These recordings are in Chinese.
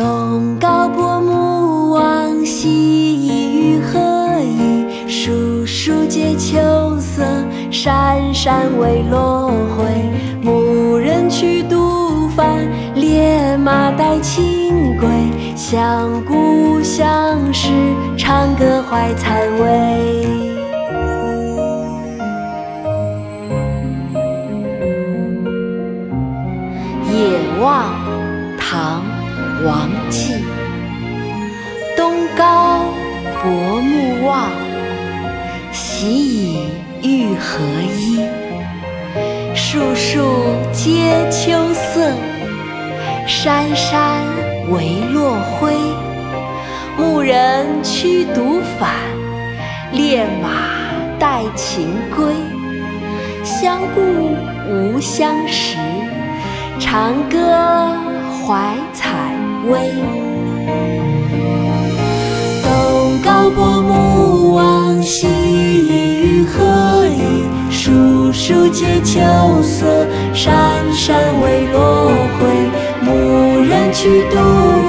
东皋薄暮，望夕一隅，何以树树皆秋色，山山未落晖。牧人去，独贩猎马，带清归。想故乡时，长歌怀采薇。王绩。东皋薄暮望，徙以欲何依？树树皆秋色，山山唯落晖。牧人驱犊返，猎马带禽归。相顾无相识，长歌怀采薇。东皋薄暮望，喜以欲何依？树树皆秋色，山山未落晖。牧人去渡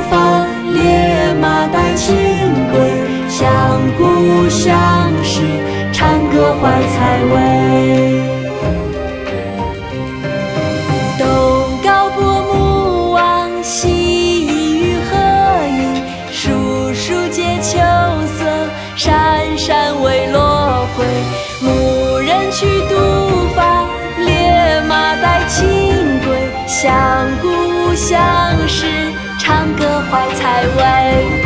帆，猎马带清归。向故乡时，长歌怀采薇。相顾无相识尝歌怀才味